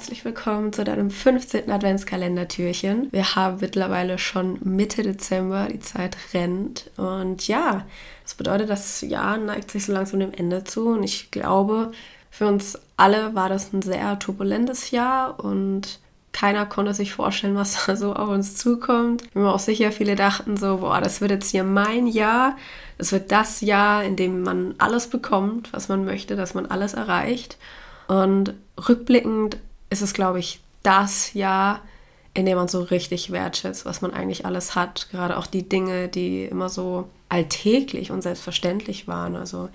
Herzlich willkommen zu deinem 15. Adventskalender-Türchen. Wir haben mittlerweile schon Mitte Dezember, die Zeit rennt. Und ja, das bedeutet, das Jahr neigt sich so langsam dem Ende zu. Und ich glaube, für uns alle war das ein sehr turbulentes Jahr und keiner konnte sich vorstellen, was da so auf uns zukommt. Ich bin mir auch sicher, viele dachten so, boah, das wird jetzt hier mein Jahr. Das wird das Jahr, in dem man alles bekommt, was man möchte, dass man alles erreicht. Und rückblickend ist es, glaube ich, das Jahr, in dem man so richtig wertschätzt, was man eigentlich alles hat. Gerade auch die Dinge, die immer so alltäglich und selbstverständlich waren. Also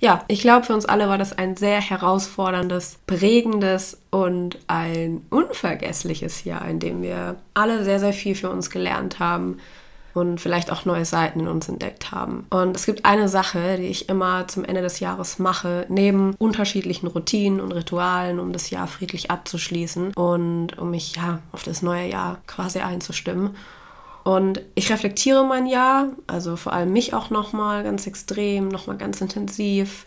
ja, ich glaube, für uns alle war das ein sehr herausforderndes, prägendes und ein unvergessliches Jahr, in dem wir alle sehr, sehr viel für uns gelernt haben und vielleicht auch neue Seiten in uns entdeckt haben. Und es gibt eine Sache, die ich immer zum Ende des Jahres mache, neben unterschiedlichen Routinen und Ritualen, um das Jahr friedlich abzuschließen und um mich ja auf das neue Jahr quasi einzustimmen. Und ich reflektiere mein Jahr, also vor allem mich auch nochmal ganz extrem, nochmal ganz intensiv.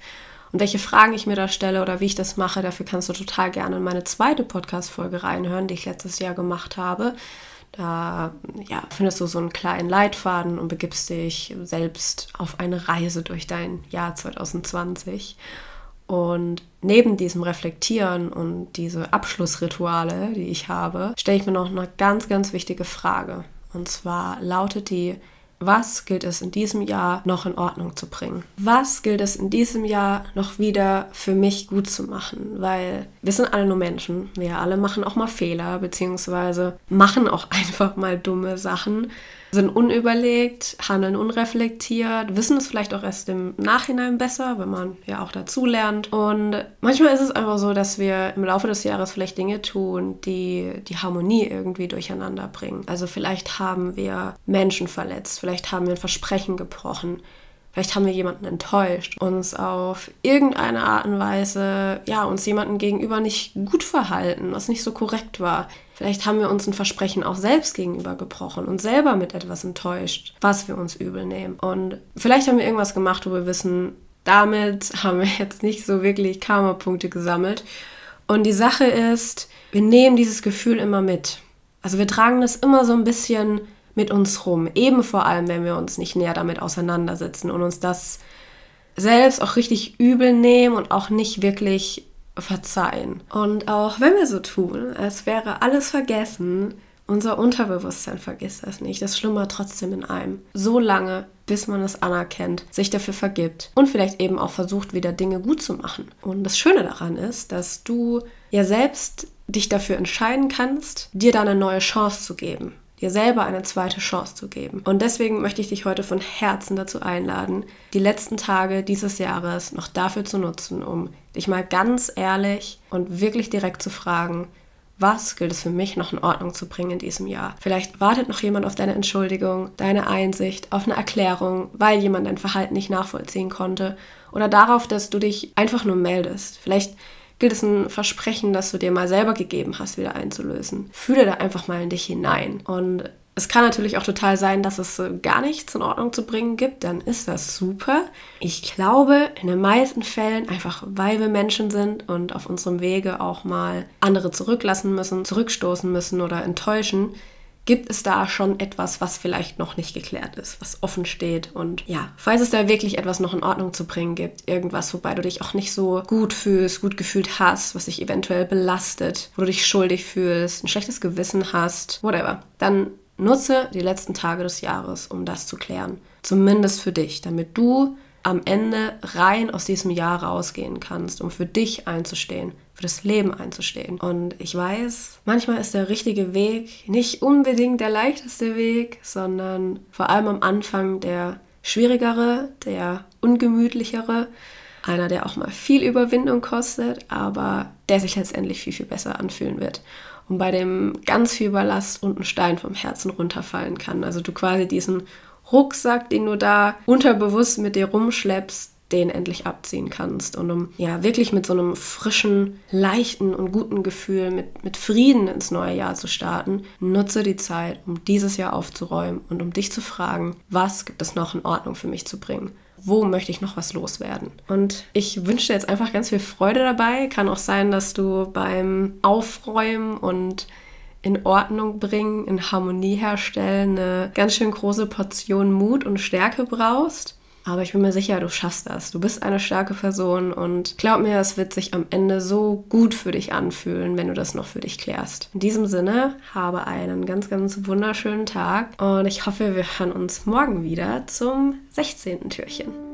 Und welche Fragen ich mir da stelle oder wie ich das mache, dafür kannst du total gerne in meine zweite Podcast-Folge reinhören, die ich letztes Jahr gemacht habe. Da ja, findest du so einen kleinen Leitfaden und begibst dich selbst auf eine Reise durch dein Jahr 2020. Und neben diesem Reflektieren und diese Abschlussrituale, die ich habe, stelle ich mir noch eine ganz, ganz wichtige Frage. Und zwar lautet die, was gilt es in diesem Jahr noch in Ordnung zu bringen? Was gilt es in diesem Jahr noch wieder für mich gut zu machen? Weil wir sind alle nur Menschen. Wir alle machen auch mal Fehler, beziehungsweise machen auch einfach mal dumme Sachen sind unüberlegt, handeln unreflektiert, wissen es vielleicht auch erst im Nachhinein besser, wenn man ja auch dazu lernt. Und manchmal ist es einfach so, dass wir im Laufe des Jahres vielleicht Dinge tun, die die Harmonie irgendwie durcheinander bringen. Also vielleicht haben wir Menschen verletzt, vielleicht haben wir ein Versprechen gebrochen. Vielleicht haben wir jemanden enttäuscht, uns auf irgendeine Art und Weise, ja, uns jemanden gegenüber nicht gut verhalten, was nicht so korrekt war. Vielleicht haben wir uns ein Versprechen auch selbst gegenüber gebrochen und selber mit etwas enttäuscht, was wir uns übel nehmen. Und vielleicht haben wir irgendwas gemacht, wo wir wissen, damit haben wir jetzt nicht so wirklich Karma-Punkte gesammelt. Und die Sache ist, wir nehmen dieses Gefühl immer mit. Also wir tragen das immer so ein bisschen mit uns rum. Eben vor allem, wenn wir uns nicht näher damit auseinandersetzen und uns das selbst auch richtig übel nehmen und auch nicht wirklich verzeihen. Und auch wenn wir so tun, als wäre alles vergessen, unser Unterbewusstsein vergisst das nicht. Das schlummert trotzdem in einem. So lange, bis man es anerkennt, sich dafür vergibt und vielleicht eben auch versucht, wieder Dinge gut zu machen. Und das Schöne daran ist, dass du ja selbst dich dafür entscheiden kannst, dir da eine neue Chance zu geben dir selber eine zweite Chance zu geben. Und deswegen möchte ich dich heute von Herzen dazu einladen, die letzten Tage dieses Jahres noch dafür zu nutzen, um dich mal ganz ehrlich und wirklich direkt zu fragen, was gilt es für mich noch in Ordnung zu bringen in diesem Jahr? Vielleicht wartet noch jemand auf deine Entschuldigung, deine Einsicht, auf eine Erklärung, weil jemand dein Verhalten nicht nachvollziehen konnte oder darauf, dass du dich einfach nur meldest. Vielleicht gilt es ein Versprechen, das du dir mal selber gegeben hast, wieder einzulösen. Fühle da einfach mal in dich hinein. Und es kann natürlich auch total sein, dass es gar nichts in Ordnung zu bringen gibt, dann ist das super. Ich glaube, in den meisten Fällen, einfach weil wir Menschen sind und auf unserem Wege auch mal andere zurücklassen müssen, zurückstoßen müssen oder enttäuschen, gibt es da schon etwas, was vielleicht noch nicht geklärt ist, was offen steht. Und ja, falls es da wirklich etwas noch in Ordnung zu bringen gibt, irgendwas, wobei du dich auch nicht so gut fühlst, gut gefühlt hast, was dich eventuell belastet, wo du dich schuldig fühlst, ein schlechtes Gewissen hast, whatever, dann nutze die letzten Tage des Jahres, um das zu klären. Zumindest für dich, damit du am Ende rein aus diesem Jahr rausgehen kannst, um für dich einzustehen, für das Leben einzustehen. Und ich weiß, manchmal ist der richtige Weg nicht unbedingt der leichteste Weg, sondern vor allem am Anfang der schwierigere, der ungemütlichere, einer, der auch mal viel Überwindung kostet, aber der sich letztendlich viel, viel besser anfühlen wird. Und bei dem ganz viel Ballast und ein Stein vom Herzen runterfallen kann. Also du quasi diesen Rucksack, den du da unterbewusst mit dir rumschleppst, den endlich abziehen kannst. Und um ja wirklich mit so einem frischen, leichten und guten Gefühl, mit, mit Frieden ins neue Jahr zu starten, nutze die Zeit, um dieses Jahr aufzuräumen und um dich zu fragen, was gibt es noch in Ordnung für mich zu bringen? wo möchte ich noch was loswerden. Und ich wünsche dir jetzt einfach ganz viel Freude dabei. Kann auch sein, dass du beim Aufräumen und in Ordnung bringen, in Harmonie herstellen, eine ganz schön große Portion Mut und Stärke brauchst. Aber ich bin mir sicher, du schaffst das. Du bist eine starke Person und glaub mir, es wird sich am Ende so gut für dich anfühlen, wenn du das noch für dich klärst. In diesem Sinne, habe einen ganz, ganz wunderschönen Tag und ich hoffe, wir hören uns morgen wieder zum 16. Türchen.